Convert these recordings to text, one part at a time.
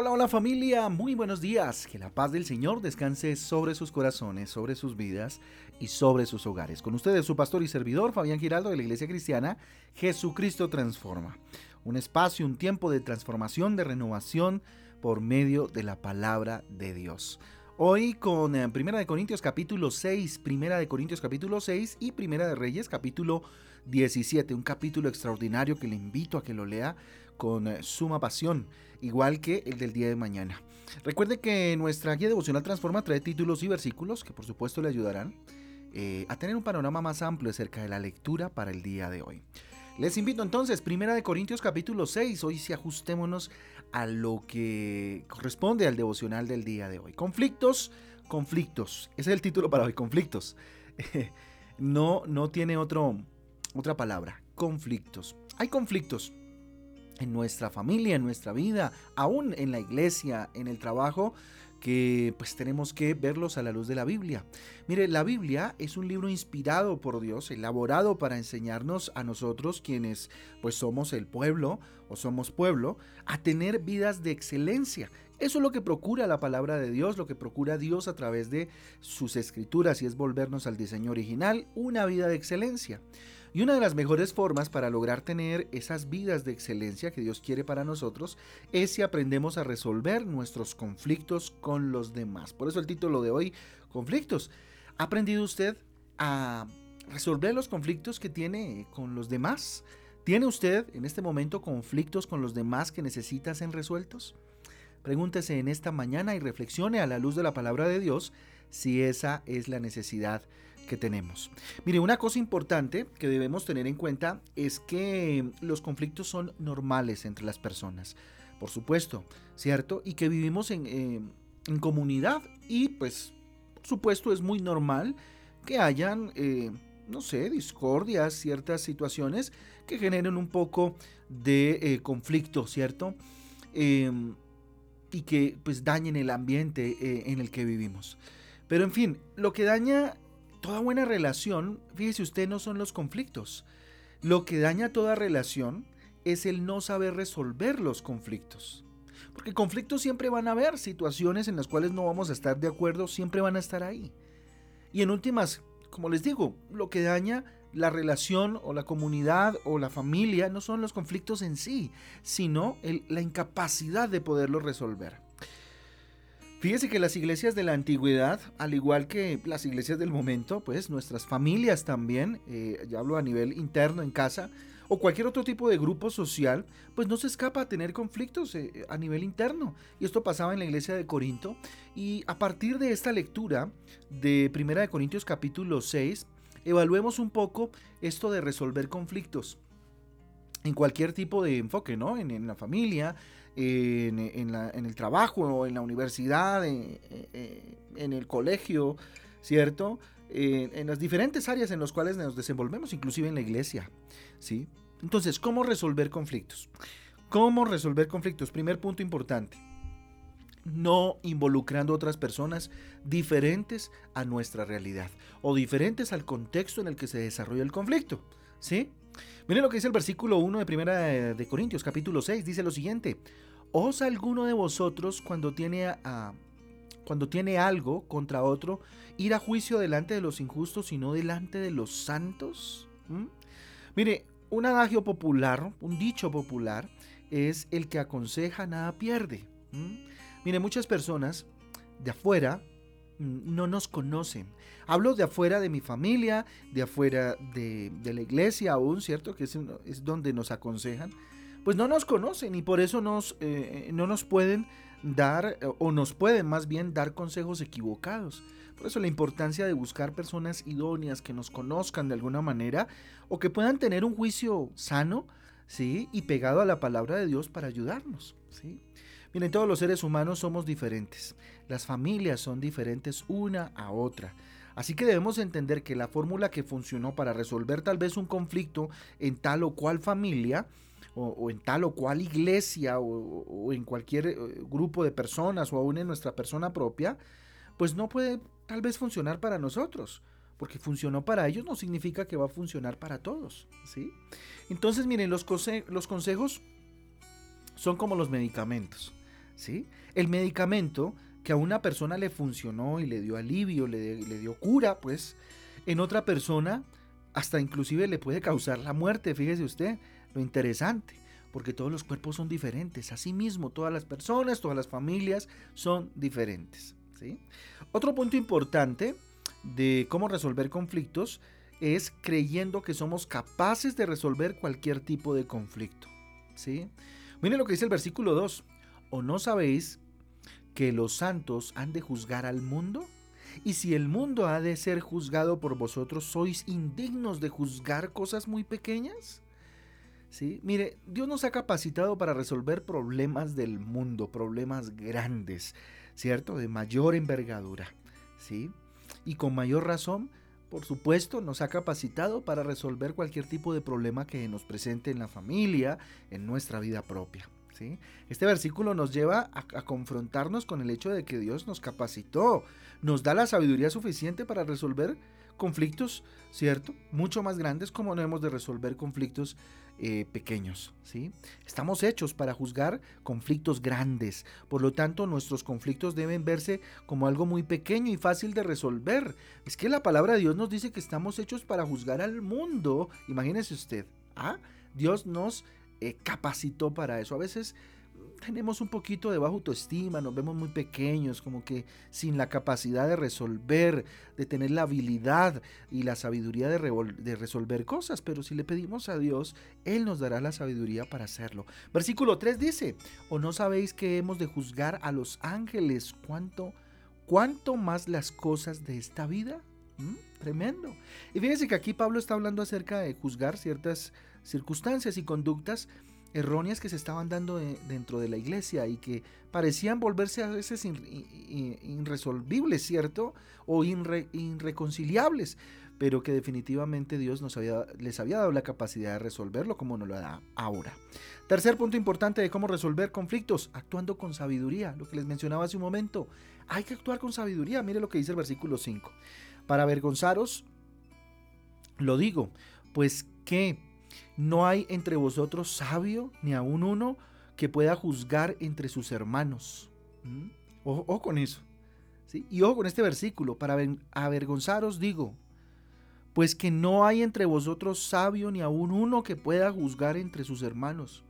Hola, hola familia, muy buenos días. Que la paz del Señor descanse sobre sus corazones, sobre sus vidas y sobre sus hogares. Con ustedes su pastor y servidor Fabián Giraldo de la Iglesia Cristiana, Jesucristo Transforma. Un espacio, un tiempo de transformación, de renovación por medio de la palabra de Dios. Hoy con eh, Primera de Corintios capítulo 6, Primera de Corintios capítulo 6 y Primera de Reyes capítulo 17, un capítulo extraordinario que le invito a que lo lea con eh, suma pasión, igual que el del día de mañana. Recuerde que nuestra guía devocional Transforma trae títulos y versículos que por supuesto le ayudarán eh, a tener un panorama más amplio acerca de la lectura para el día de hoy. Les invito entonces, Primera de Corintios capítulo 6, hoy sí ajustémonos a lo que corresponde al devocional del día de hoy. Conflictos, conflictos. Ese es el título para hoy, conflictos. no, no tiene otro, otra palabra, conflictos. Hay conflictos en nuestra familia, en nuestra vida, aún en la iglesia, en el trabajo, que pues tenemos que verlos a la luz de la Biblia. Mire, la Biblia es un libro inspirado por Dios, elaborado para enseñarnos a nosotros quienes pues somos el pueblo o somos pueblo, a tener vidas de excelencia. Eso es lo que procura la palabra de Dios, lo que procura Dios a través de sus escrituras y es volvernos al diseño original, una vida de excelencia. Y una de las mejores formas para lograr tener esas vidas de excelencia que Dios quiere para nosotros es si aprendemos a resolver nuestros conflictos con los demás. Por eso el título de hoy, conflictos. ¿Ha aprendido usted a resolver los conflictos que tiene con los demás? ¿Tiene usted en este momento conflictos con los demás que necesita ser resueltos? Pregúntese en esta mañana y reflexione a la luz de la palabra de Dios si esa es la necesidad que tenemos. Mire, una cosa importante que debemos tener en cuenta es que los conflictos son normales entre las personas, por supuesto, ¿cierto? Y que vivimos en, eh, en comunidad y pues, por supuesto, es muy normal que hayan... Eh, no sé, discordias, ciertas situaciones que generen un poco de eh, conflicto, ¿cierto? Em, y que pues dañen el ambiente en el que vivimos. Pero en fin, lo que daña toda buena relación, fíjese usted, no son los conflictos. Lo que daña toda relación es el no saber resolver los conflictos. Porque conflictos siempre van a haber, situaciones en las cuales no vamos a estar de acuerdo, siempre van a estar ahí. Y en últimas, como les digo, lo que daña la relación o la comunidad o la familia no son los conflictos en sí, sino la incapacidad de poderlos resolver. Fíjese que las iglesias de la antigüedad, al igual que las iglesias del momento, pues nuestras familias también, eh, ya hablo a nivel interno en casa, o cualquier otro tipo de grupo social, pues no se escapa a tener conflictos eh, a nivel interno. Y esto pasaba en la iglesia de Corinto. Y a partir de esta lectura de Primera de Corintios capítulo 6, evaluemos un poco esto de resolver conflictos en cualquier tipo de enfoque, ¿no? En, la familia, en, el trabajo, en la universidad, en, el colegio, ¿cierto? en las diferentes áreas en las cuales nos desenvolvemos, inclusive en la iglesia, ¿sí? Entonces, ¿cómo resolver conflictos? ¿Cómo resolver conflictos? Primer punto importante. No involucrando otras personas diferentes a nuestra realidad o diferentes al contexto en el que se desarrolla el conflicto. ¿Sí? Miren lo que dice el versículo 1 de Primera de Corintios, capítulo 6, dice lo siguiente: ¿Os alguno de vosotros cuando tiene cuando tiene algo contra otro ir a juicio delante de los injustos y no delante de los santos? ¿Mm? Mire, un adagio popular, un dicho popular, es el que aconseja nada pierde. ¿Mm? Mire, muchas personas de afuera no nos conocen. Hablo de afuera de mi familia, de afuera de, la iglesia aún, ¿cierto? Que es, donde nos aconsejan. Pues no nos conocen y por eso nos, eh, no nos pueden dar, o nos pueden más bien dar consejos equivocados. Por eso la importancia de buscar personas idóneas que nos conozcan de alguna manera o que puedan tener un juicio sano, ¿sí? Y pegado a la palabra de Dios para ayudarnos, ¿sí? Miren, todos los seres humanos somos diferentes. Las familias son diferentes una a otra. Así que debemos entender que la fórmula que funcionó para resolver tal vez un conflicto en tal o cual familia, o, en tal o cual iglesia, o, en cualquier eh, grupo de personas, o aún en nuestra persona propia, pues no puede tal vez funcionar para nosotros. Porque funcionó para ellos no significa que va a funcionar para todos. ¿sí? Entonces, miren, los, los consejos son como los medicamentos. ¿sí? El medicamento que a una persona le funcionó y le dio alivio, le, le dio cura, pues en otra persona hasta inclusive le puede causar la muerte, fíjese usted, lo interesante, porque todos los cuerpos son diferentes, asimismo todas las personas, todas las familias son diferentes. ¿sí? Otro punto importante de cómo resolver conflictos es creyendo que somos capaces de resolver cualquier tipo de conflicto. ¿sí? Miren lo que dice el versículo 2. ¿O no sabéis que los santos han de juzgar al mundo? Y si el mundo ha de ser juzgado por vosotros, ¿sois indignos de juzgar cosas muy pequeñas? ¿Sí? Mire, Dios nos ha capacitado para resolver problemas del mundo, problemas grandes, ¿cierto? De mayor envergadura, ¿sí? Y con mayor razón, por supuesto, nos ha capacitado para resolver cualquier tipo de problema que nos presente en la familia, en nuestra vida propia. Este versículo nos lleva a, confrontarnos con el hecho de que Dios nos capacitó, nos da la sabiduría suficiente para resolver conflictos, ¿cierto? Mucho más grandes como no hemos de resolver conflictos eh, pequeños, ¿sí? Estamos hechos para juzgar conflictos grandes, por lo tanto nuestros conflictos deben verse como algo muy pequeño y fácil de resolver. Es que la palabra de Dios nos dice que estamos hechos para juzgar al mundo, imagínese usted, ¿ah? Dios nos eh, capacitó para eso. A veces tenemos un poquito de baja autoestima, nos vemos muy pequeños, como que sin la capacidad de resolver, de tener la habilidad y la sabiduría de, resolver cosas, pero si le pedimos a Dios, Él nos dará la sabiduría para hacerlo. Versículo 3 dice, ¿o no sabéis que hemos de juzgar a los ángeles? ¿Cuánto, cuánto más las cosas de esta vida? ¿Mm? Tremendo. Y fíjense que aquí Pablo está hablando acerca de juzgar ciertas circunstancias y conductas erróneas que se estaban dando dentro de la iglesia y que parecían volverse a veces irresolvibles, ¿cierto? O irreconciliables, pero que definitivamente Dios les había dado la capacidad de resolverlo como nos lo da ahora. Tercer punto importante de cómo resolver conflictos, actuando con sabiduría, lo que les mencionaba hace un momento. Hay que actuar con sabiduría, mire lo que dice el versículo 5. Para avergonzaros, lo digo, pues que no hay entre vosotros sabio, ni aun uno, que pueda juzgar entre sus hermanos. ¿Mm? Ojo, con eso. ¿sí? Y ojo con este versículo, para avergonzaros digo, pues que no hay entre vosotros sabio, ni aun uno que pueda juzgar entre sus hermanos.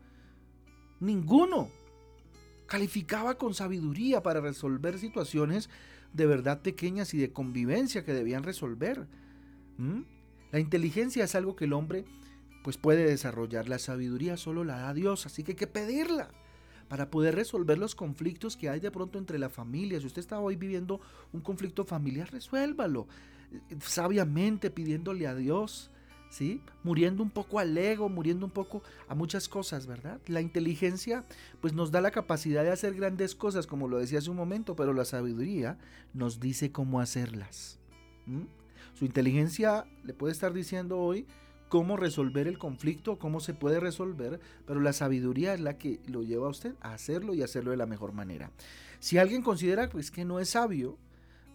Ninguno. Calificaba con sabiduría para resolver situaciones de verdad pequeñas y de convivencia que debían resolver. La inteligencia es algo que el hombre pues puede desarrollar. La sabiduría solo la da Dios, así que hay que pedirla para poder resolver los conflictos que hay de pronto entre la familia. Si usted está hoy viviendo un conflicto familiar, resuélvalo sabiamente pidiéndole a Dios. ¿Sí? Muriendo un poco al ego, muriendo un poco a muchas cosas, ¿verdad? La inteligencia pues nos da la capacidad de hacer grandes cosas, como lo decía hace un momento, pero la sabiduría nos dice cómo hacerlas. Su inteligencia le puede estar diciendo hoy, cómo resolver el conflicto, cómo se puede resolver, pero la sabiduría es la que lo lleva a usted a hacerlo y hacerlo de la mejor manera. Si alguien considera pues, que no es sabio,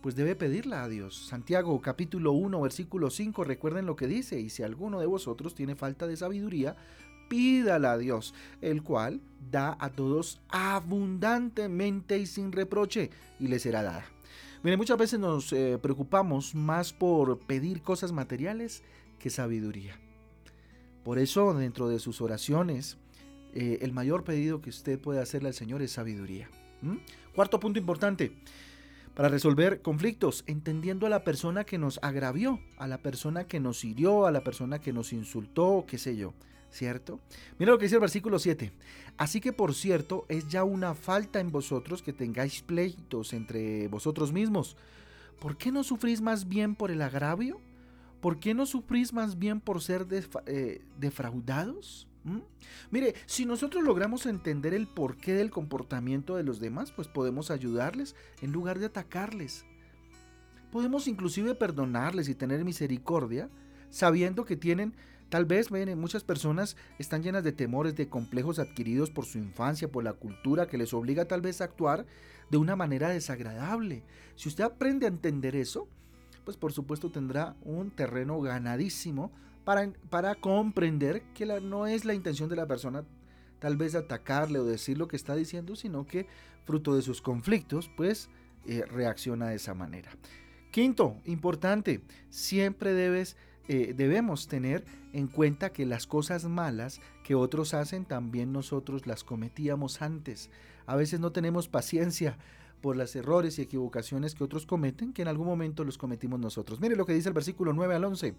pues debe pedirla a Dios. Santiago capítulo 1 versículo 5, recuerden lo que dice, y si alguno de vosotros tiene falta de sabiduría, pídala a Dios, el cual da a todos abundantemente y sin reproche, y le será dada. Mire, muchas veces nos eh, preocupamos más por pedir cosas materiales que sabiduría. Por eso, dentro de sus oraciones, eh, el mayor pedido que usted puede hacerle al Señor es sabiduría. Cuarto punto importante, para resolver conflictos, entendiendo a la persona que nos agravió, a la persona que nos hirió, a la persona que nos insultó, qué sé yo, ¿cierto? Mira lo que dice el versículo 7. Así que por cierto, es ya una falta en vosotros que tengáis pleitos entre vosotros mismos. ¿Por qué no sufrís más bien por el agravio? ¿Por qué no sufrís más bien por ser eh, defraudados? ¿Mm? Mire, si nosotros logramos entender el porqué del comportamiento de los demás, pues podemos ayudarles en lugar de atacarles. Podemos inclusive perdonarles y tener misericordia, sabiendo que tienen, tal vez, ven, muchas personas están llenas de temores, de complejos adquiridos por su infancia, por la cultura, que les obliga tal vez a actuar de una manera desagradable. Si usted aprende a entender eso, pues por supuesto tendrá un terreno ganadísimo para, para comprender que no es la intención de la persona tal vez atacarle o decir lo que está diciendo, sino que fruto de sus conflictos, pues eh, reacciona de esa manera. Quinto, importante, siempre debes, eh, debemos tener en cuenta que las cosas malas que otros hacen también nosotros las cometíamos antes. A veces no tenemos paciencia por los errores y equivocaciones que otros cometen, que en algún momento los cometimos nosotros. Mire lo que dice el versículo 9 al 11.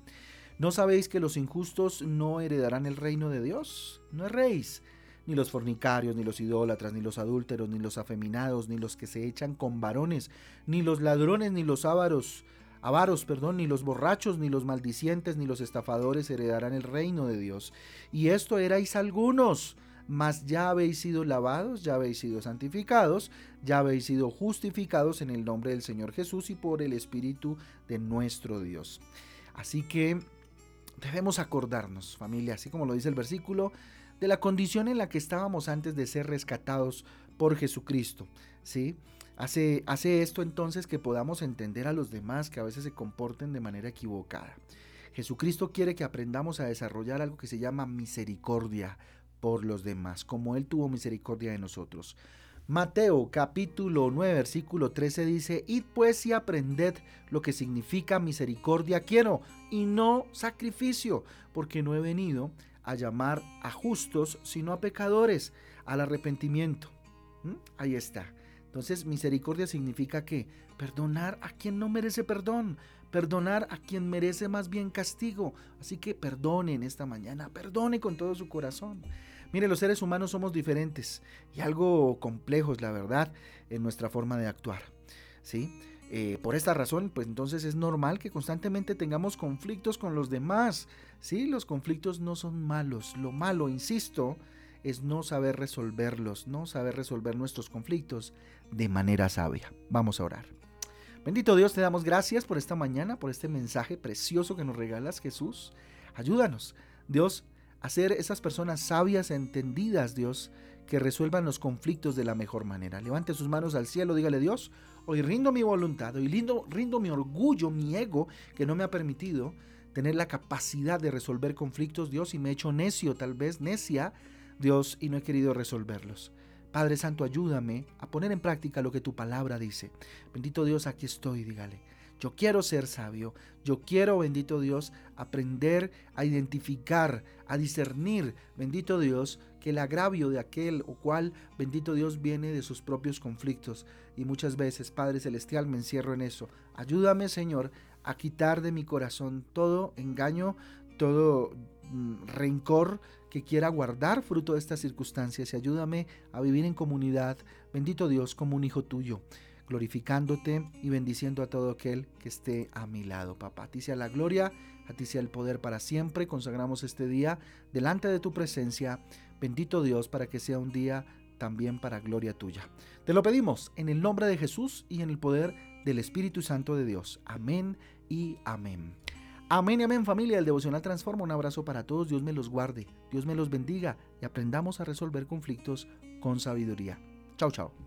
¿No sabéis que los injustos no heredarán el reino de Dios? No erréis. Ni los fornicarios, ni los idólatras, ni los adúlteros, ni los afeminados, ni los que se echan con varones, ni los ladrones, ni los ávaros, avaros, perdón, ni los borrachos, ni los maldicientes, ni los estafadores heredarán el reino de Dios. Y esto erais algunos mas ya habéis sido lavados, ya habéis sido santificados, ya habéis sido justificados en el nombre del Señor Jesús y por el Espíritu de nuestro Dios. Así que debemos acordarnos, familia, así como lo dice el versículo, de la condición en la que estábamos antes de ser rescatados por Jesucristo. ¿sí? Hace, hace esto entonces que podamos entender a los demás que a veces se comporten de manera equivocada. Jesucristo quiere que aprendamos a desarrollar algo que se llama misericordia por los demás, como Él tuvo misericordia de nosotros. Mateo capítulo 9 versículo 13 dice, Id pues y aprended lo que significa misericordia quiero y no sacrificio, porque no he venido a llamar a justos, sino a pecadores, al arrepentimiento. ¿Mm? Ahí está. Entonces misericordia significa que perdonar a quien no merece perdón, perdonar a quien merece más bien castigo. Así que perdonen esta mañana, perdone con todo su corazón. Mire, los seres humanos somos diferentes y algo complejos, la verdad, en nuestra forma de actuar. ¿Sí? Eh, por esta razón, pues entonces es normal que constantemente tengamos conflictos con los demás. Sí, los conflictos no son malos. Lo malo, insisto, es no saber resolverlos, no saber resolver nuestros conflictos de manera sabia. Vamos a orar. Bendito Dios, te damos gracias por esta mañana, por este mensaje precioso que nos regalas, Jesús. Ayúdanos, Dios, hacer esas personas sabias, entendidas, Dios, que resuelvan los conflictos de la mejor manera. Levante sus manos al cielo, dígale Dios, hoy rindo mi voluntad, hoy rindo, rindo mi orgullo, mi ego, que no me ha permitido tener la capacidad de resolver conflictos, Dios, y me he hecho necio, tal vez necia, Dios, y no he querido resolverlos. Padre Santo, ayúdame a poner en práctica lo que tu palabra dice. Bendito Dios, aquí estoy, dígale. Yo quiero ser sabio. Yo quiero, bendito Dios, aprender a identificar, a discernir, bendito Dios, que el agravio de aquel o cual, bendito Dios, viene de sus propios conflictos. Y muchas veces, Padre Celestial, me encierro en eso. Ayúdame, Señor, a quitar de mi corazón todo engaño, todo mm, rencor que quiera guardar fruto de estas circunstancias y ayúdame a vivir en comunidad, bendito Dios, como un hijo tuyo glorificándote y bendiciendo a todo aquel que esté a mi lado, papá. A ti sea la gloria, a ti sea el poder para siempre. Consagramos este día delante de tu presencia. Bendito Dios para que sea un día también para gloria tuya. Te lo pedimos en el nombre de Jesús y en el poder del Espíritu Santo de Dios. Amén y amén. Amén y amén familia, el devocional transforma. Un abrazo para todos, Dios me los guarde, Dios me los bendiga y aprendamos a resolver conflictos con sabiduría. Chao, chao.